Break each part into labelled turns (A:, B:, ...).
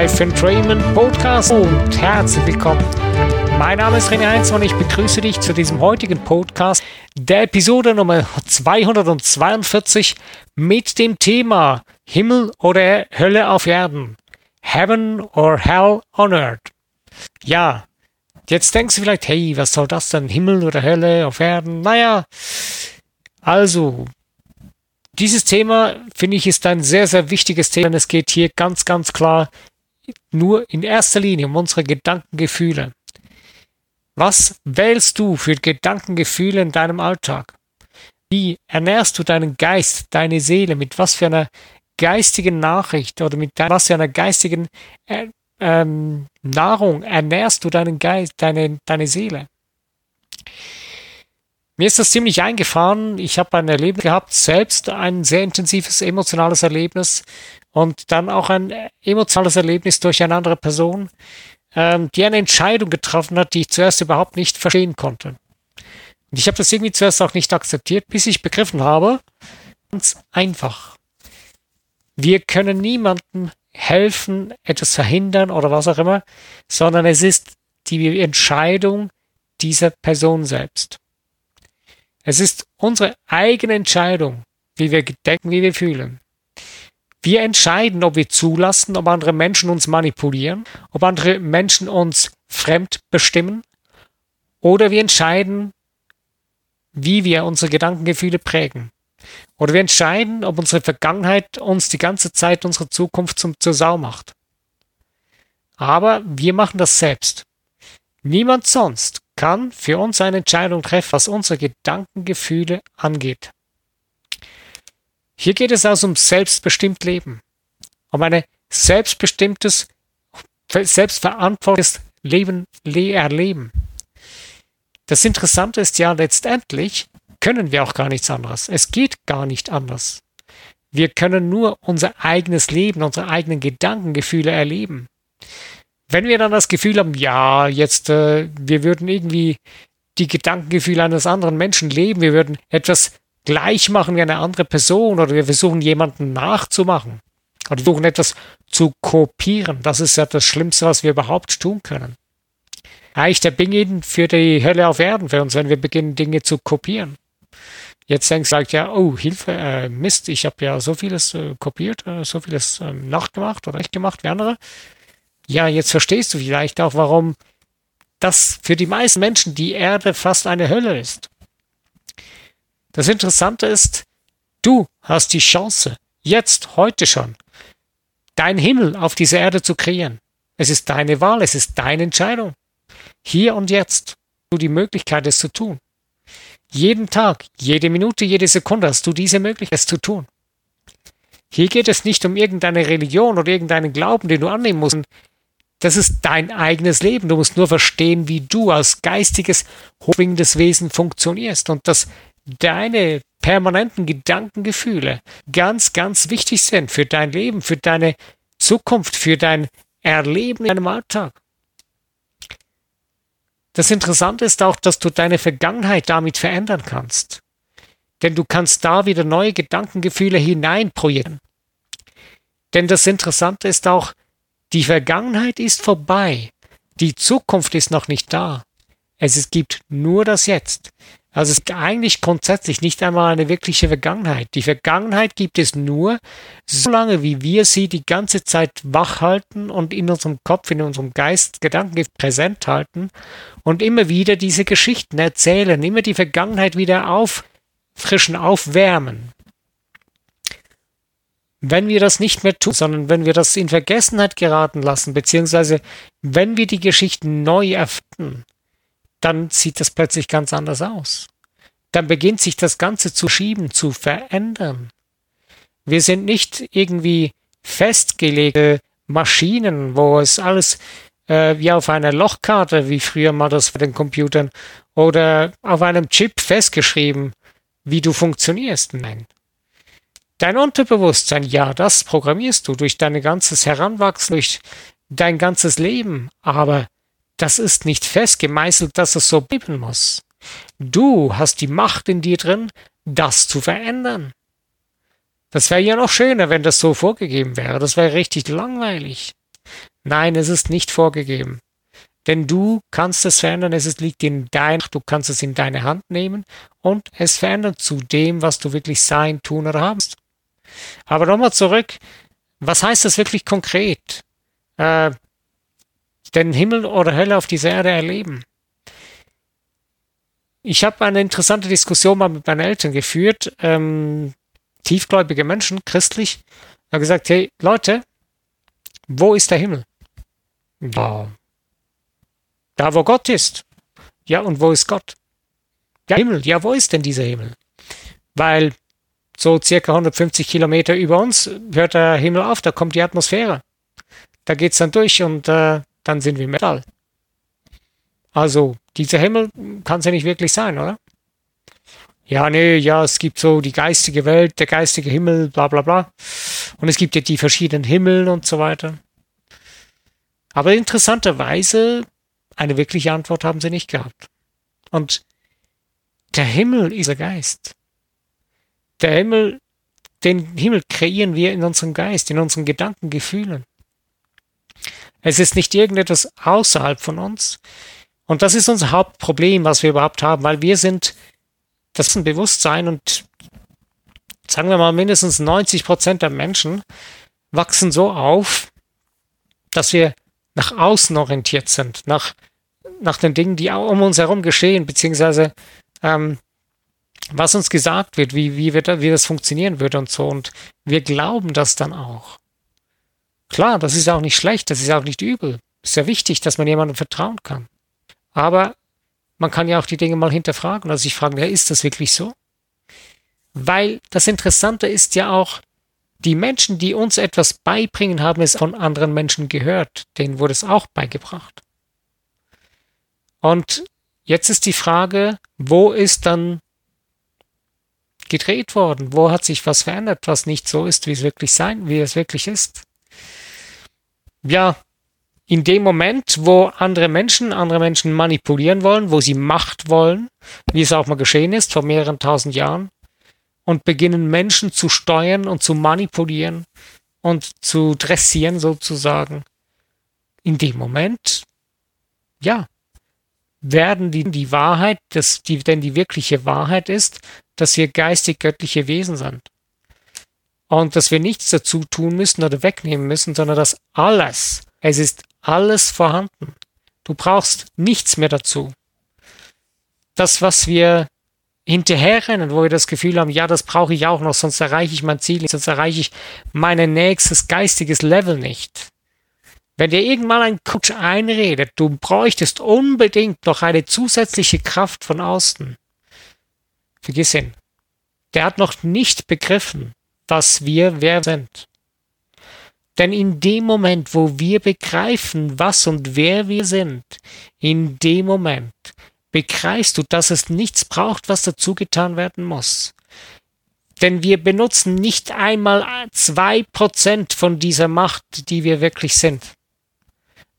A: Life Entrainment Podcast und herzlich willkommen. Mein Name ist René Heinz und ich begrüße dich zu diesem heutigen Podcast, der Episode Nummer 242 mit dem Thema Himmel oder Hölle auf Erden. Heaven or Hell on Earth. Ja, jetzt denkst du vielleicht, hey, was soll das denn? Himmel oder Hölle auf Erden? Naja, also, dieses Thema, finde ich, ist ein sehr, sehr wichtiges Thema. Es geht hier ganz, ganz klar nur in erster Linie um unsere Gedankengefühle. Was wählst du für Gedankengefühle in deinem Alltag? Wie ernährst du deinen Geist, deine Seele? Mit was für einer geistigen Nachricht oder mit was für einer geistigen äh, ähm, Nahrung ernährst du deinen Geist, deine, deine Seele? Mir ist das ziemlich eingefahren. Ich habe ein Erlebnis gehabt, selbst ein sehr intensives emotionales Erlebnis und dann auch ein emotionales Erlebnis durch eine andere Person, ähm, die eine Entscheidung getroffen hat, die ich zuerst überhaupt nicht verstehen konnte. Und ich habe das irgendwie zuerst auch nicht akzeptiert, bis ich begriffen habe, ganz einfach. Wir können niemandem helfen, etwas verhindern oder was auch immer, sondern es ist die Entscheidung dieser Person selbst. Es ist unsere eigene Entscheidung, wie wir denken, wie wir fühlen. Wir entscheiden, ob wir zulassen, ob andere Menschen uns manipulieren, ob andere Menschen uns fremd bestimmen, oder wir entscheiden, wie wir unsere Gedankengefühle prägen. Oder wir entscheiden, ob unsere Vergangenheit uns die ganze Zeit unsere Zukunft zum, zur Sau macht. Aber wir machen das selbst. Niemand sonst kann für uns eine Entscheidung treffen, was unsere Gedankengefühle angeht. Hier geht es also um selbstbestimmt Leben, um ein selbstbestimmtes, selbstverantwortliches Leben erleben. Das Interessante ist ja letztendlich, können wir auch gar nichts anderes. Es geht gar nicht anders. Wir können nur unser eigenes Leben, unsere eigenen Gedankengefühle erleben. Wenn wir dann das Gefühl haben, ja, jetzt, äh, wir würden irgendwie die Gedankengefühle eines anderen Menschen leben, wir würden etwas gleich machen wie eine andere Person oder wir versuchen jemanden nachzumachen oder versuchen etwas zu kopieren. Das ist ja das Schlimmste, was wir überhaupt tun können. Eigentlich der Beginn für die Hölle auf Erden für uns, wenn wir beginnen, Dinge zu kopieren. Jetzt denkst du halt, ja, oh, Hilfe, äh, Mist, ich habe ja so vieles äh, kopiert, äh, so vieles äh, nachgemacht oder nicht gemacht wie andere. Ja, jetzt verstehst du vielleicht auch, warum das für die meisten Menschen die Erde fast eine Hölle ist. Das Interessante ist, du hast die Chance, jetzt, heute schon, dein Himmel auf dieser Erde zu kreieren. Es ist deine Wahl, es ist deine Entscheidung. Hier und jetzt du die Möglichkeit, es zu tun. Jeden Tag, jede Minute, jede Sekunde hast du diese Möglichkeit, es zu tun. Hier geht es nicht um irgendeine Religion oder irgendeinen Glauben, den du annehmen musst. Das ist dein eigenes Leben. Du musst nur verstehen, wie du als geistiges, hochschwingendes Wesen funktionierst und dass deine permanenten Gedankengefühle ganz, ganz wichtig sind für dein Leben, für deine Zukunft, für dein Erleben in deinem Alltag. Das Interessante ist auch, dass du deine Vergangenheit damit verändern kannst. Denn du kannst da wieder neue Gedankengefühle hineinprojizieren. Denn das Interessante ist auch, die Vergangenheit ist vorbei. Die Zukunft ist noch nicht da. Es gibt nur das Jetzt. Also es gibt eigentlich grundsätzlich nicht einmal eine wirkliche Vergangenheit. Die Vergangenheit gibt es nur, solange wie wir sie die ganze Zeit wach halten und in unserem Kopf, in unserem Geist Gedanken präsent halten und immer wieder diese Geschichten erzählen, immer die Vergangenheit wieder auffrischen, aufwärmen. Wenn wir das nicht mehr tun, sondern wenn wir das in Vergessenheit geraten lassen, beziehungsweise wenn wir die Geschichten neu erfinden, dann sieht das plötzlich ganz anders aus. Dann beginnt sich das Ganze zu schieben, zu verändern. Wir sind nicht irgendwie festgelegte Maschinen, wo es alles äh, wie auf einer Lochkarte, wie früher mal das bei den Computern, oder auf einem Chip festgeschrieben, wie du funktionierst. Nein. Dein Unterbewusstsein, ja, das programmierst du durch dein ganzes Heranwachsen, durch dein ganzes Leben, aber das ist nicht festgemeißelt, dass es so bleiben muss. Du hast die Macht in dir drin, das zu verändern. Das wäre ja noch schöner, wenn das so vorgegeben wäre. Das wäre richtig langweilig. Nein, es ist nicht vorgegeben. Denn du kannst es verändern, es liegt in dein, du kannst es in deine Hand nehmen und es verändern zu dem, was du wirklich sein, tun oder habst. Aber nochmal zurück, was heißt das wirklich konkret? Äh, den Himmel oder Hölle auf dieser Erde erleben. Ich habe eine interessante Diskussion mal mit meinen Eltern geführt, ähm, tiefgläubige Menschen, christlich, habe gesagt, hey Leute, wo ist der Himmel? Ja, da wo Gott ist. Ja, und wo ist Gott? Der Himmel, ja, wo ist denn dieser Himmel? Weil so circa 150 Kilometer über uns hört der Himmel auf, da kommt die Atmosphäre. Da geht's dann durch und äh, dann sind wir Metall. Also, dieser Himmel kann es ja nicht wirklich sein, oder? Ja, nee, ja, es gibt so die geistige Welt, der geistige Himmel, bla bla bla. Und es gibt ja die verschiedenen Himmeln und so weiter. Aber interessanterweise, eine wirkliche Antwort haben sie nicht gehabt. Und der Himmel ist der Geist. Der Himmel, den Himmel kreieren wir in unserem Geist, in unseren Gedanken, Gefühlen. Es ist nicht irgendetwas außerhalb von uns. Und das ist unser Hauptproblem, was wir überhaupt haben, weil wir sind, das ist ein Bewusstsein und sagen wir mal mindestens 90 Prozent der Menschen wachsen so auf, dass wir nach außen orientiert sind, nach, nach den Dingen, die um uns herum geschehen, beziehungsweise ähm, was uns gesagt wird, wie, wie, wird, wie das funktionieren wird und so. Und wir glauben das dann auch. Klar, das ist auch nicht schlecht, das ist auch nicht übel. Ist ja wichtig, dass man jemandem vertrauen kann. Aber man kann ja auch die Dinge mal hinterfragen, also sich fragen, ja, ist das wirklich so? Weil das Interessante ist ja auch, die Menschen, die uns etwas beibringen, haben es von anderen Menschen gehört. Denen wurde es auch beigebracht. Und jetzt ist die Frage, wo ist dann gedreht worden? Wo hat sich was verändert, was nicht so ist, wie es wirklich sein, wie es wirklich ist? Ja, in dem Moment, wo andere Menschen andere Menschen manipulieren wollen, wo sie Macht wollen, wie es auch mal geschehen ist vor mehreren tausend Jahren, und beginnen Menschen zu steuern und zu manipulieren und zu dressieren sozusagen, in dem Moment, ja, werden die, die Wahrheit, das, die, denn die wirkliche Wahrheit ist, dass wir geistig-göttliche Wesen sind. Und dass wir nichts dazu tun müssen oder wegnehmen müssen, sondern dass alles, es ist alles vorhanden. Du brauchst nichts mehr dazu. Das, was wir hinterherrennen, wo wir das Gefühl haben, ja, das brauche ich auch noch, sonst erreiche ich mein Ziel sonst erreiche ich mein nächstes geistiges Level nicht. Wenn dir irgendwann ein Coach einredet, du bräuchtest unbedingt noch eine zusätzliche Kraft von außen. Vergiss ihn. Der hat noch nicht begriffen, dass wir wer sind. Denn in dem Moment, wo wir begreifen, was und wer wir sind, in dem Moment begreifst du, dass es nichts braucht, was dazu getan werden muss. Denn wir benutzen nicht einmal zwei Prozent von dieser Macht, die wir wirklich sind.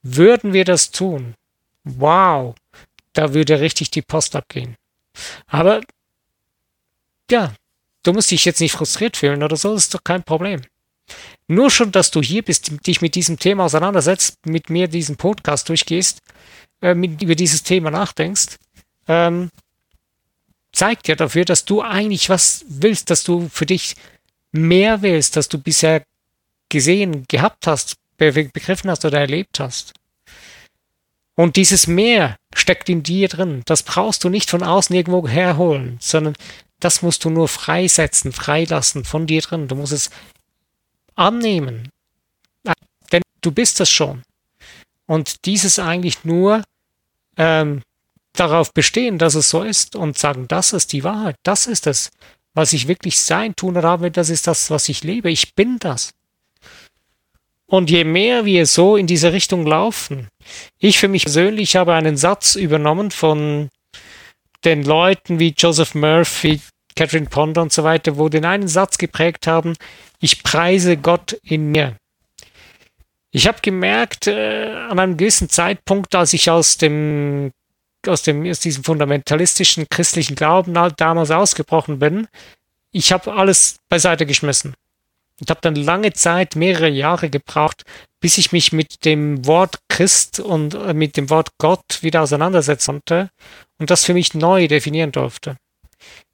A: Würden wir das tun, wow, da würde richtig die Post abgehen. Aber ja, Du musst dich jetzt nicht frustriert fühlen oder so, das ist doch kein Problem. Nur schon, dass du hier bist, dich mit diesem Thema auseinandersetzt, mit mir diesen Podcast durchgehst, äh, mit, über dieses Thema nachdenkst, ähm, zeigt ja dafür, dass du eigentlich was willst, dass du für dich mehr willst, dass du bisher gesehen, gehabt hast, begriffen hast oder erlebt hast. Und dieses Mehr steckt in dir drin. Das brauchst du nicht von außen irgendwo herholen, sondern das musst du nur freisetzen, freilassen von dir drin. Du musst es annehmen. Denn du bist es schon. Und dieses eigentlich nur ähm, darauf bestehen, dass es so ist und sagen, das ist die Wahrheit, das ist es, was ich wirklich sein, tun oder habe, das ist das, was ich lebe, ich bin das. Und je mehr wir so in diese Richtung laufen, ich für mich persönlich habe einen Satz übernommen von den Leuten wie Joseph Murphy, Catherine Ponder und so weiter, wo den einen Satz geprägt haben, ich preise Gott in mir. Ich habe gemerkt, äh, an einem gewissen Zeitpunkt, als ich aus dem, aus dem, aus diesem fundamentalistischen christlichen Glauben damals ausgebrochen bin, ich habe alles beiseite geschmissen. Und habe dann lange Zeit, mehrere Jahre gebraucht, bis ich mich mit dem Wort Christ und äh, mit dem Wort Gott wieder auseinandersetzen konnte und das für mich neu definieren durfte.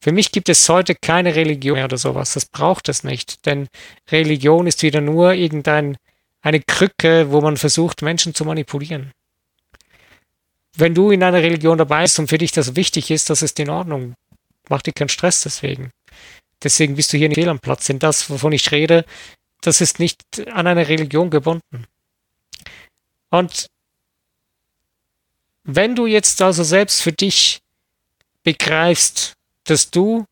A: Für mich gibt es heute keine Religion mehr oder sowas. Das braucht es nicht, denn Religion ist wieder nur irgendein eine Krücke, wo man versucht, Menschen zu manipulieren. Wenn du in einer Religion dabei bist und für dich das wichtig ist, das ist in Ordnung. Mach dir keinen Stress deswegen. Deswegen bist du hier nicht fehl am Platz. Denn das, wovon ich rede, das ist nicht an eine Religion gebunden. Und wenn du jetzt also selbst für dich begreifst, dass du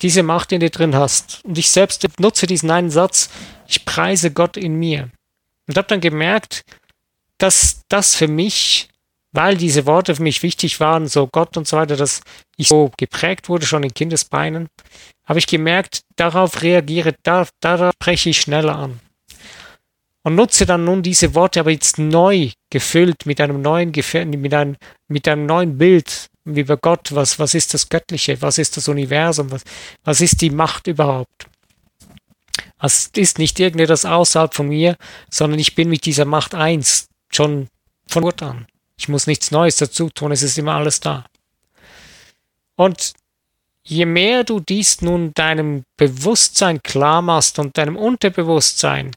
A: diese Macht in dir drin hast und ich selbst nutze diesen einen Satz, ich preise Gott in mir und habe dann gemerkt, dass das für mich, weil diese Worte für mich wichtig waren, so Gott und so weiter, dass ich so geprägt wurde schon in Kindesbeinen, habe ich gemerkt, darauf reagiere, da, darauf breche ich schneller an. Und nutze dann nun diese Worte aber jetzt neu gefüllt mit einem neuen, mit einem, mit einem neuen Bild über Gott. Was, was ist das Göttliche? Was ist das Universum? Was, was ist die Macht überhaupt? Es ist nicht irgendetwas außerhalb von mir, sondern ich bin mit dieser Macht eins, schon von Geburt an. Ich muss nichts Neues dazu tun, es ist immer alles da. Und je mehr du dies nun deinem Bewusstsein klar machst und deinem Unterbewusstsein,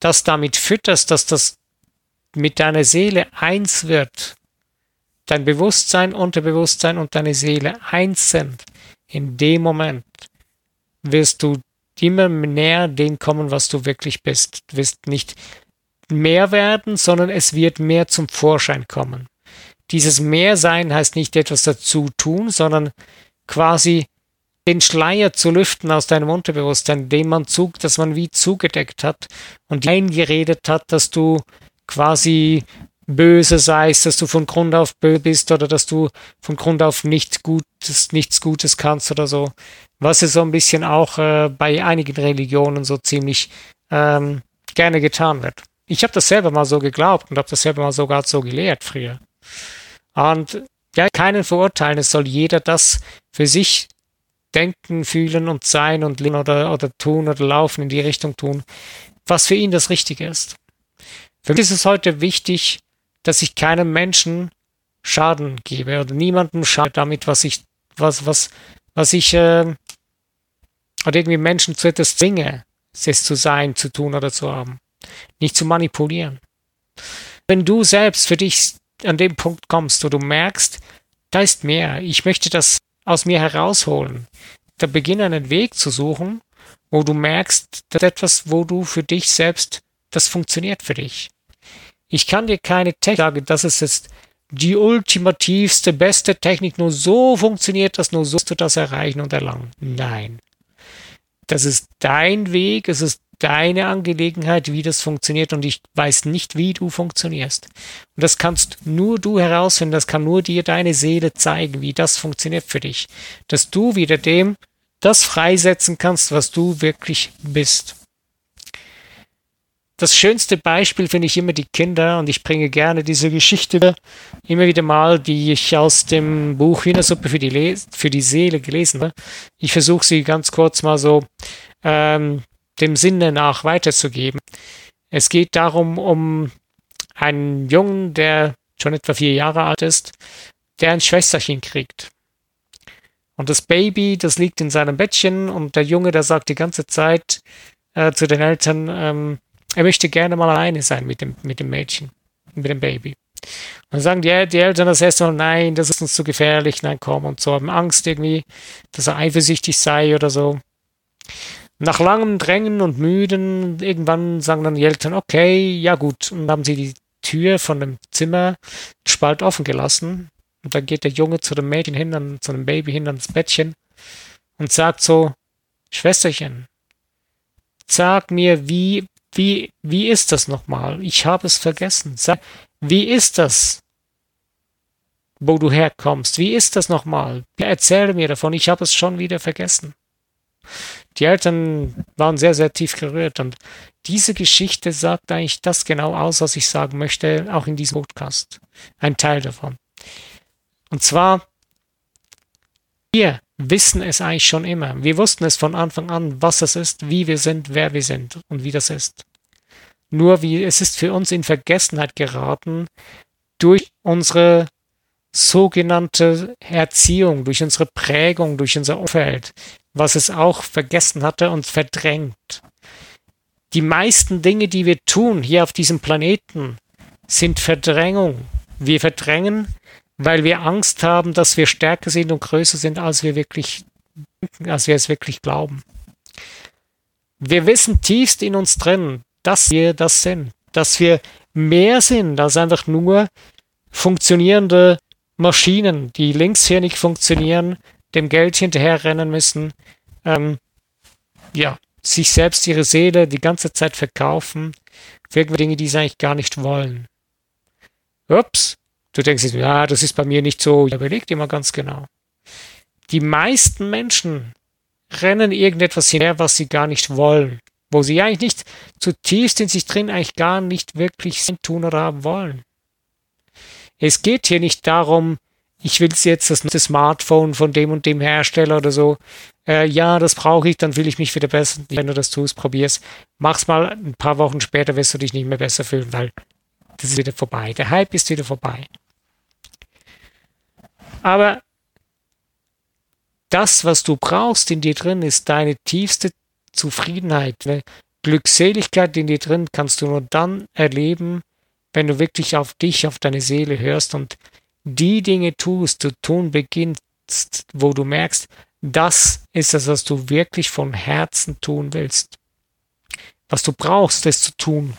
A: das damit fütterst, dass das mit deiner Seele eins wird, dein Bewusstsein, Unterbewusstsein und deine Seele eins sind, in dem Moment wirst du immer näher dem kommen, was du wirklich bist. Du wirst nicht mehr werden, sondern es wird mehr zum Vorschein kommen. Dieses Mehrsein heißt nicht etwas dazu tun, sondern quasi den Schleier zu lüften aus deinem Unterbewusstsein, den man zug, dass man wie zugedeckt hat und eingeredet hat, dass du quasi böse seist, dass du von Grund auf böse bist oder dass du von Grund auf nichts Gutes, nichts Gutes kannst oder so. Was ja so ein bisschen auch äh, bei einigen Religionen so ziemlich ähm, gerne getan wird. Ich habe das selber mal so geglaubt und habe das selber mal sogar so gelehrt früher. Und ja, keinen verurteilen, es soll jeder das für sich denken, fühlen und sein und leben oder, oder tun oder laufen in die Richtung tun, was für ihn das Richtige ist. Für mich ist es heute wichtig, dass ich keinem Menschen Schaden gebe oder niemandem Schaden damit, was ich, was, was, was ich, äh, oder irgendwie Menschen zu etwas zwinge, es zu sein, zu tun oder zu haben. Nicht zu manipulieren. Wenn du selbst für dich an dem Punkt kommst, wo du merkst, da ist mehr, ich möchte das aus mir herausholen. Da beginne einen Weg zu suchen, wo du merkst, dass etwas, wo du für dich selbst, das funktioniert für dich. Ich kann dir keine Technik sagen, dass es jetzt die ultimativste, beste Technik nur so funktioniert, dass nur so du das erreichen und erlangen. Nein. Das ist dein Weg, es ist deine Angelegenheit, wie das funktioniert und ich weiß nicht, wie du funktionierst. Und das kannst nur du herausfinden, das kann nur dir deine Seele zeigen, wie das funktioniert für dich. Dass du wieder dem das freisetzen kannst, was du wirklich bist. Das schönste Beispiel finde ich immer die Kinder und ich bringe gerne diese Geschichte immer wieder mal, die ich aus dem Buch Hühnersuppe für die, Le für die Seele gelesen habe. Ich versuche sie ganz kurz mal so ähm, dem Sinne nach weiterzugeben. Es geht darum, um einen Jungen, der schon etwa vier Jahre alt ist, der ein Schwesterchen kriegt. Und das Baby, das liegt in seinem Bettchen und der Junge, der sagt die ganze Zeit äh, zu den Eltern, ähm, er möchte gerne mal alleine sein mit dem, mit dem Mädchen, mit dem Baby. Und dann sagen die, die Eltern das erste Mal, nein, das ist uns zu gefährlich, nein, komm, und so haben Angst irgendwie, dass er eifersüchtig sei oder so. Nach langem Drängen und Müden, irgendwann sagen dann die Eltern, okay, ja gut. Und haben sie die Tür von dem Zimmer spalt offen gelassen. Und dann geht der Junge zu dem Mädchen hin, dann, zu dem Baby hin ans Bettchen und sagt so, Schwesterchen, sag mir, wie, wie, wie ist das nochmal? Ich habe es vergessen. Sag, wie ist das, wo du herkommst? Wie ist das nochmal? Erzähle mir davon, ich habe es schon wieder vergessen. Die Eltern waren sehr, sehr tief gerührt und diese Geschichte sagt eigentlich das genau aus, was ich sagen möchte, auch in diesem Podcast. Ein Teil davon. Und zwar, Wir wissen es eigentlich schon immer. Wir wussten es von Anfang an, was es ist, wie wir sind, wer wir sind und wie das ist. Nur wie es ist für uns in Vergessenheit geraten durch unsere sogenannte Erziehung, durch unsere Prägung, durch unser Umfeld, was es auch vergessen hatte und verdrängt. Die meisten Dinge, die wir tun hier auf diesem Planeten, sind Verdrängung. Wir verdrängen, weil wir Angst haben, dass wir stärker sind und größer sind, als wir wirklich, als wir es wirklich glauben. Wir wissen tiefst in uns drin, dass wir das sind, dass wir mehr sind als einfach nur funktionierende Maschinen, die links hier nicht funktionieren, dem Geld hinterherrennen müssen, ähm, ja, sich selbst ihre Seele die ganze Zeit verkaufen für irgendwelche Dinge, die sie eigentlich gar nicht wollen. Ups, du denkst jetzt, ja, das ist bei mir nicht so. Überleg dir ganz genau. Die meisten Menschen rennen irgendetwas hinterher, was sie gar nicht wollen, wo sie eigentlich nicht zutiefst in sich drin eigentlich gar nicht wirklich tun oder haben wollen. Es geht hier nicht darum, ich will jetzt das Smartphone von dem und dem Hersteller oder so. Äh, ja, das brauche ich, dann will ich mich wieder besser. Wenn du das tust, probier's. Mach's mal, ein paar Wochen später wirst du dich nicht mehr besser fühlen, weil das ist wieder vorbei. Der Hype ist wieder vorbei. Aber das, was du brauchst in dir drin, ist deine tiefste Zufriedenheit. Eine Glückseligkeit in dir drin kannst du nur dann erleben, wenn du wirklich auf dich, auf deine Seele hörst und die Dinge tust, du tun beginnst, wo du merkst, das ist es, was du wirklich von Herzen tun willst. Was du brauchst, es zu tun.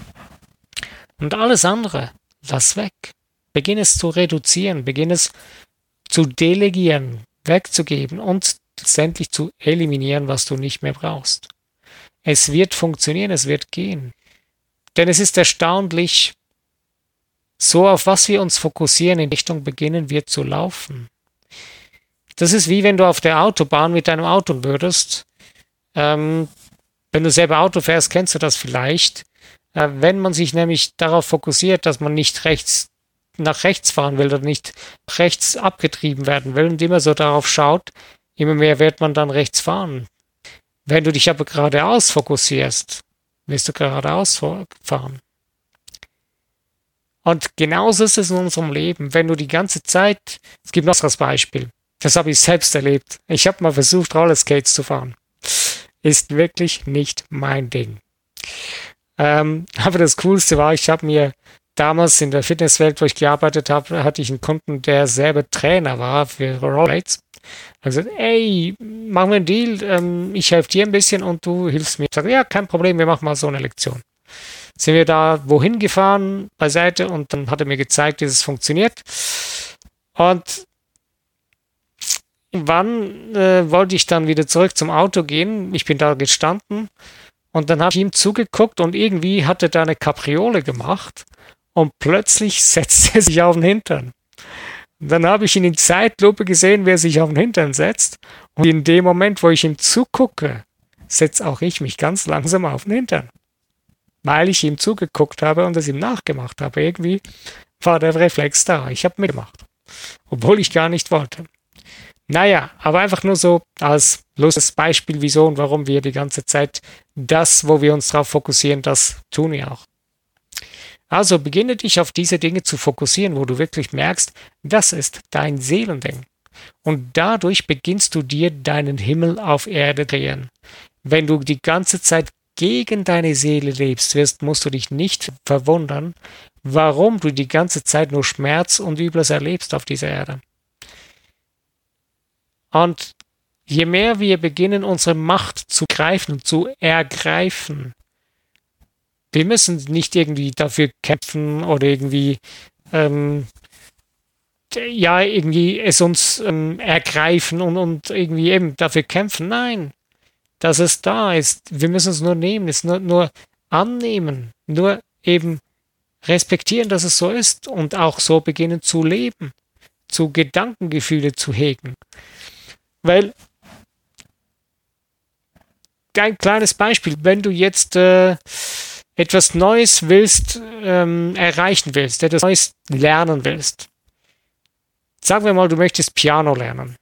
A: Und alles andere, lass weg. Beginn es zu reduzieren, beginn es zu delegieren, wegzugeben und letztendlich zu eliminieren, was du nicht mehr brauchst. Es wird funktionieren, es wird gehen. Denn es ist erstaunlich, so auf was wir uns fokussieren in Richtung beginnen wir zu laufen. Das ist wie wenn du auf der Autobahn mit deinem Auto würdest. Ähm, wenn du selber Auto fährst, kennst du das vielleicht. Äh, wenn man sich nämlich darauf fokussiert, dass man nicht rechts nach rechts fahren will oder nicht rechts abgetrieben werden will und immer so darauf schaut, immer mehr wird man dann rechts fahren. Wenn du dich aber geradeaus fokussierst, wirst du geradeaus fahren. Und genauso ist es in unserem Leben. Wenn du die ganze Zeit, es gibt noch das Beispiel, das habe ich selbst erlebt. Ich habe mal versucht, Rollerskates zu fahren. Ist wirklich nicht mein Ding. Ähm, aber das Coolste war, ich habe mir damals in der Fitnesswelt, wo ich gearbeitet habe, hatte ich einen Kunden, der selber Trainer war für Rollerblades. Er gesagt, ey, machen wir einen Deal, ähm, ich helfe dir ein bisschen und du hilfst mir. Ich sage, ja, kein Problem, wir machen mal so eine Lektion sind wir da wohin gefahren beiseite und dann hat er mir gezeigt, wie es funktioniert. Und wann äh, wollte ich dann wieder zurück zum Auto gehen? Ich bin da gestanden und dann habe ich ihm zugeguckt und irgendwie hat er da eine Kapriole gemacht und plötzlich setzt er sich auf den Hintern. Dann habe ich ihn in Zeitlupe gesehen, wie er sich auf den Hintern setzt. Und in dem Moment, wo ich ihm zugucke, setze auch ich mich ganz langsam auf den Hintern weil ich ihm zugeguckt habe und es ihm nachgemacht habe. Irgendwie war der Reflex da. Ich habe mitgemacht, obwohl ich gar nicht wollte. Naja, aber einfach nur so als lustiges Beispiel, wieso und warum wir die ganze Zeit das, wo wir uns darauf fokussieren, das tun wir auch. Also beginne dich auf diese Dinge zu fokussieren, wo du wirklich merkst, das ist dein Seelending. Und dadurch beginnst du dir deinen Himmel auf Erde drehen. Wenn du die ganze Zeit gegen deine Seele lebst, wirst, musst du dich nicht verwundern, warum du die ganze Zeit nur Schmerz und Übles erlebst auf dieser Erde. Und je mehr wir beginnen, unsere Macht zu greifen, zu ergreifen, wir müssen nicht irgendwie dafür kämpfen oder irgendwie, ähm, ja, irgendwie es uns ähm, ergreifen und, und irgendwie eben dafür kämpfen. Nein, dass es da ist. Wir müssen es nur nehmen, es nur, nur annehmen, nur eben respektieren, dass es so ist und auch so beginnen zu leben, zu Gedankengefühle zu hegen. Weil ein kleines Beispiel, wenn du jetzt äh, etwas Neues willst, ähm, erreichen willst, etwas Neues lernen willst. Sagen wir mal, du möchtest Piano lernen.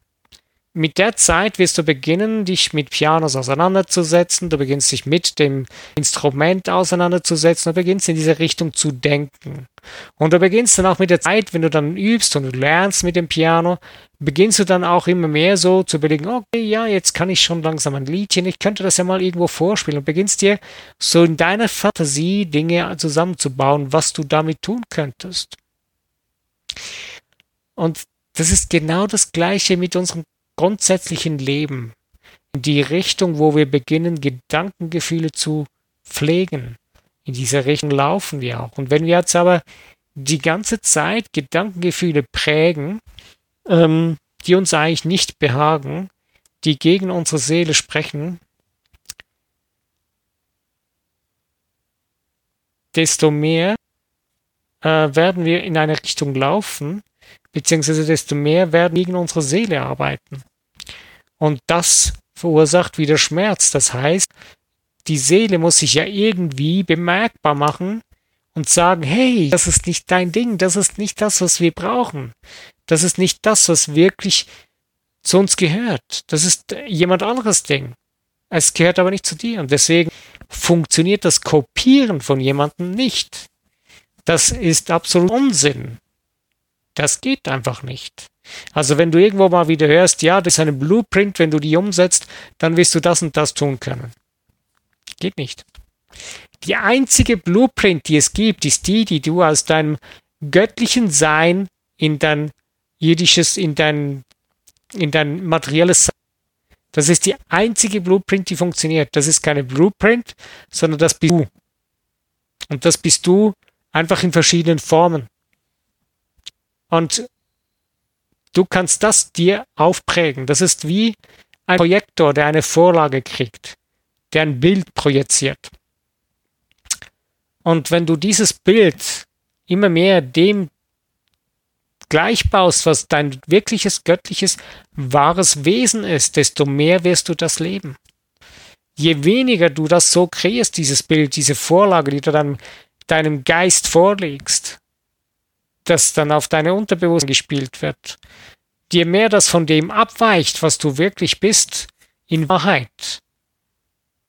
A: Mit der Zeit wirst du beginnen, dich mit Pianos auseinanderzusetzen, du beginnst dich mit dem Instrument auseinanderzusetzen, du beginnst in diese Richtung zu denken. Und du beginnst dann auch mit der Zeit, wenn du dann übst und lernst mit dem Piano, beginnst du dann auch immer mehr so zu überlegen, okay, ja, jetzt kann ich schon langsam ein Liedchen, ich könnte das ja mal irgendwo vorspielen und beginnst dir so in deiner Fantasie Dinge zusammenzubauen, was du damit tun könntest. Und das ist genau das Gleiche mit unserem grundsätzlichen Leben. In die Richtung, wo wir beginnen, Gedankengefühle zu pflegen. In diese Richtung laufen wir auch. Und wenn wir jetzt aber die ganze Zeit Gedankengefühle prägen, ähm, die uns eigentlich nicht behagen, die gegen unsere Seele sprechen, desto mehr äh, werden wir in eine Richtung laufen, beziehungsweise desto mehr werden wir gegen unsere Seele arbeiten. Und das verursacht wieder Schmerz. Das heißt, die Seele muss sich ja irgendwie bemerkbar machen und sagen, hey, das ist nicht dein Ding, das ist nicht das, was wir brauchen. Das ist nicht das, was wirklich zu uns gehört. Das ist jemand anderes Ding. Es gehört aber nicht zu dir. Und deswegen funktioniert das Kopieren von jemandem nicht. Das ist absolut Unsinn. Das geht einfach nicht. Also wenn du irgendwo mal wieder hörst, ja, das ist eine Blueprint, wenn du die umsetzt, dann wirst du das und das tun können. Geht nicht. Die einzige Blueprint, die es gibt, ist die, die du aus deinem göttlichen Sein in dein jüdisches, in dein, in dein materielles Sein. Das ist die einzige Blueprint, die funktioniert. Das ist keine Blueprint, sondern das bist du. Und das bist du einfach in verschiedenen Formen. Und du kannst das dir aufprägen. Das ist wie ein Projektor, der eine Vorlage kriegt, der ein Bild projiziert. Und wenn du dieses Bild immer mehr dem gleichbaust, was dein wirkliches, göttliches, wahres Wesen ist, desto mehr wirst du das leben. Je weniger du das so kreierst, dieses Bild, diese Vorlage, die du dann deinem Geist vorlegst, das dann auf deine Unterbewusstsein gespielt wird, je mehr das von dem abweicht, was du wirklich bist, in Wahrheit,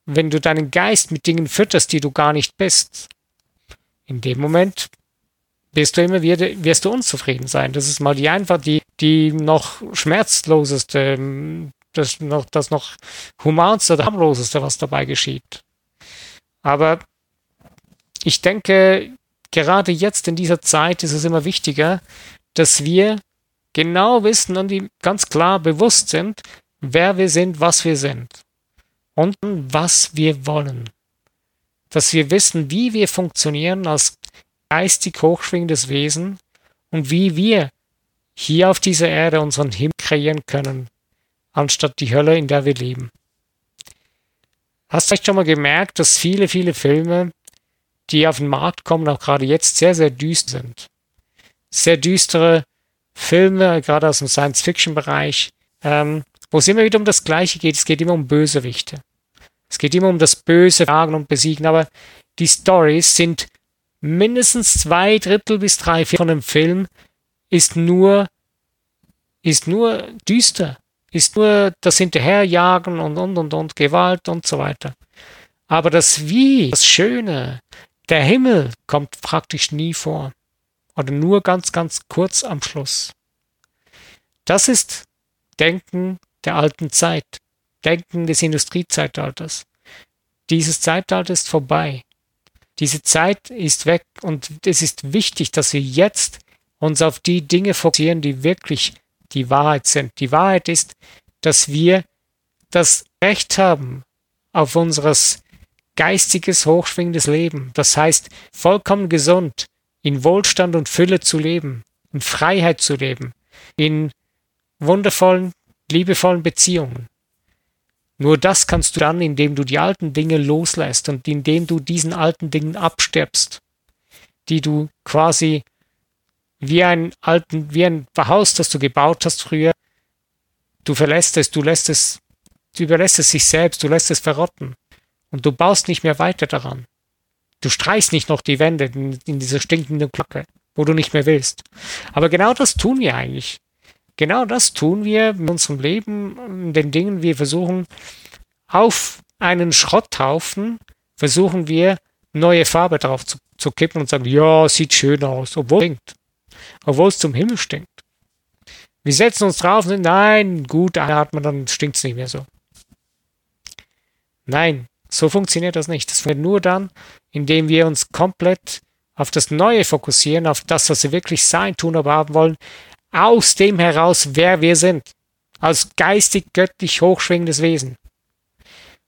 A: wenn du deinen Geist mit Dingen fütterst, die du gar nicht bist, in dem Moment wirst du immer wieder, wirst du unzufrieden sein. Das ist mal die einfach die, die noch schmerzloseste, das noch, das noch humanste oder harmloseste, was dabei geschieht. Aber ich denke, gerade jetzt in dieser Zeit ist es immer wichtiger, dass wir genau wissen und ganz klar bewusst sind, wer wir sind, was wir sind und was wir wollen. Dass wir wissen, wie wir funktionieren als geistig hochschwingendes Wesen und wie wir hier auf dieser Erde unseren Himmel kreieren können, anstatt die Hölle, in der wir leben. Hast du vielleicht schon mal gemerkt, dass viele, viele Filme, die auf den Markt kommen, auch gerade jetzt sehr, sehr düster sind? Sehr düstere Filme, gerade aus dem Science-Fiction-Bereich, ähm, wo es immer wieder um das Gleiche geht. Es geht immer um Bösewichte. Es geht immer um das Böse Fragen und Besiegen, aber die Stories sind mindestens zwei Drittel bis drei Viertel von dem Film ist nur, ist nur düster, ist nur das Hinterherjagen und, und, und, und, Gewalt und so weiter. Aber das Wie, das Schöne, der Himmel kommt praktisch nie vor. Oder nur ganz, ganz kurz am Schluss. Das ist Denken der alten Zeit. Denken des Industriezeitalters. Dieses Zeitalter ist vorbei. Diese Zeit ist weg und es ist wichtig, dass wir jetzt uns auf die Dinge fokussieren, die wirklich die Wahrheit sind. Die Wahrheit ist, dass wir das Recht haben auf unseres geistiges, hochschwingendes Leben. Das heißt, vollkommen gesund, in Wohlstand und Fülle zu leben, in Freiheit zu leben, in wundervollen, liebevollen Beziehungen. Nur das kannst du dann, indem du die alten Dinge loslässt und indem du diesen alten Dingen abstirbst, die du quasi wie ein alten, wie ein Haus, das du gebaut hast früher, du verlässt es, du lässt es, du überlässt es sich selbst, du lässt es verrotten und du baust nicht mehr weiter daran. Du streichst nicht noch die Wände in, in diese stinkende Glocke, wo du nicht mehr willst. Aber genau das tun wir eigentlich. genau das tun wir in unserem Leben, den Dingen. Wir versuchen auf einen Schrotthaufen, versuchen wir neue Farbe drauf zu, zu kippen und sagen, ja, sieht schön aus, obwohl es stinkt. Obwohl es zum Himmel stinkt. Wir setzen uns drauf und sagen, nein, gut, atmen, dann stinkt es nicht mehr so. Nein, so funktioniert das nicht. Das wird nur dann, indem wir uns komplett auf das Neue fokussieren, auf das, was wir wirklich sein, tun, aber haben wollen, aus dem heraus, wer wir sind. Als geistig, göttlich hochschwingendes Wesen.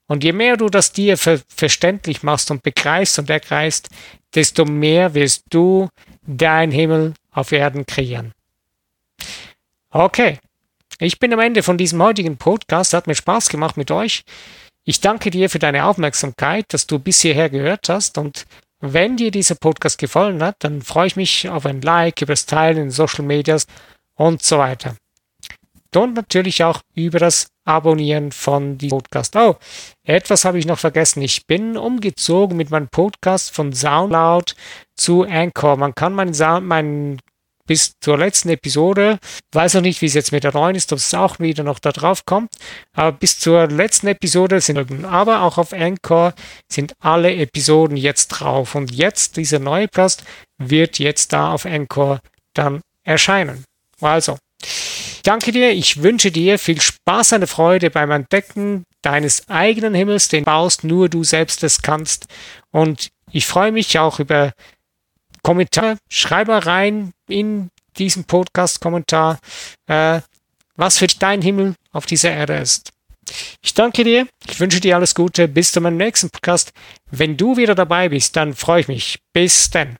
A: Und je mehr du das dir ver verständlich machst und begreifst und ergreifst, desto mehr wirst du dein Himmel auf Erden kreieren. Okay, ich bin am Ende von diesem heutigen Podcast. Hat mir Spaß gemacht mit euch. Ich danke dir für deine Aufmerksamkeit, dass du bis hierher gehört hast. Und wenn dir dieser Podcast gefallen hat, dann freue ich mich auf ein Like, über das Teilen in Social Medias und so weiter. Und natürlich auch über das Abonnieren von diesem Podcast. Oh, etwas habe ich noch vergessen. Ich bin umgezogen mit meinem Podcast von Soundcloud zu Anchor. Man kann meinen, Sound, meinen bis zur letzten Episode. Weiß noch nicht, wie es jetzt mit der neuen ist, ob es auch wieder noch da drauf kommt. Aber bis zur letzten Episode sind, aber auch auf Anchor sind alle Episoden jetzt drauf. Und jetzt, dieser neue Podcast wird jetzt da auf Anchor dann erscheinen. Also, danke dir. Ich wünsche dir viel Spaß und Freude beim Entdecken deines eigenen Himmels, den baust nur du selbst es kannst. Und ich freue mich auch über Kommentare. Schreib mal rein in diesen Podcast-Kommentar, äh, was für dein Himmel auf dieser Erde ist. Ich danke dir. Ich wünsche dir alles Gute. Bis zu meinem nächsten Podcast. Wenn du wieder dabei bist, dann freue ich mich. Bis dann.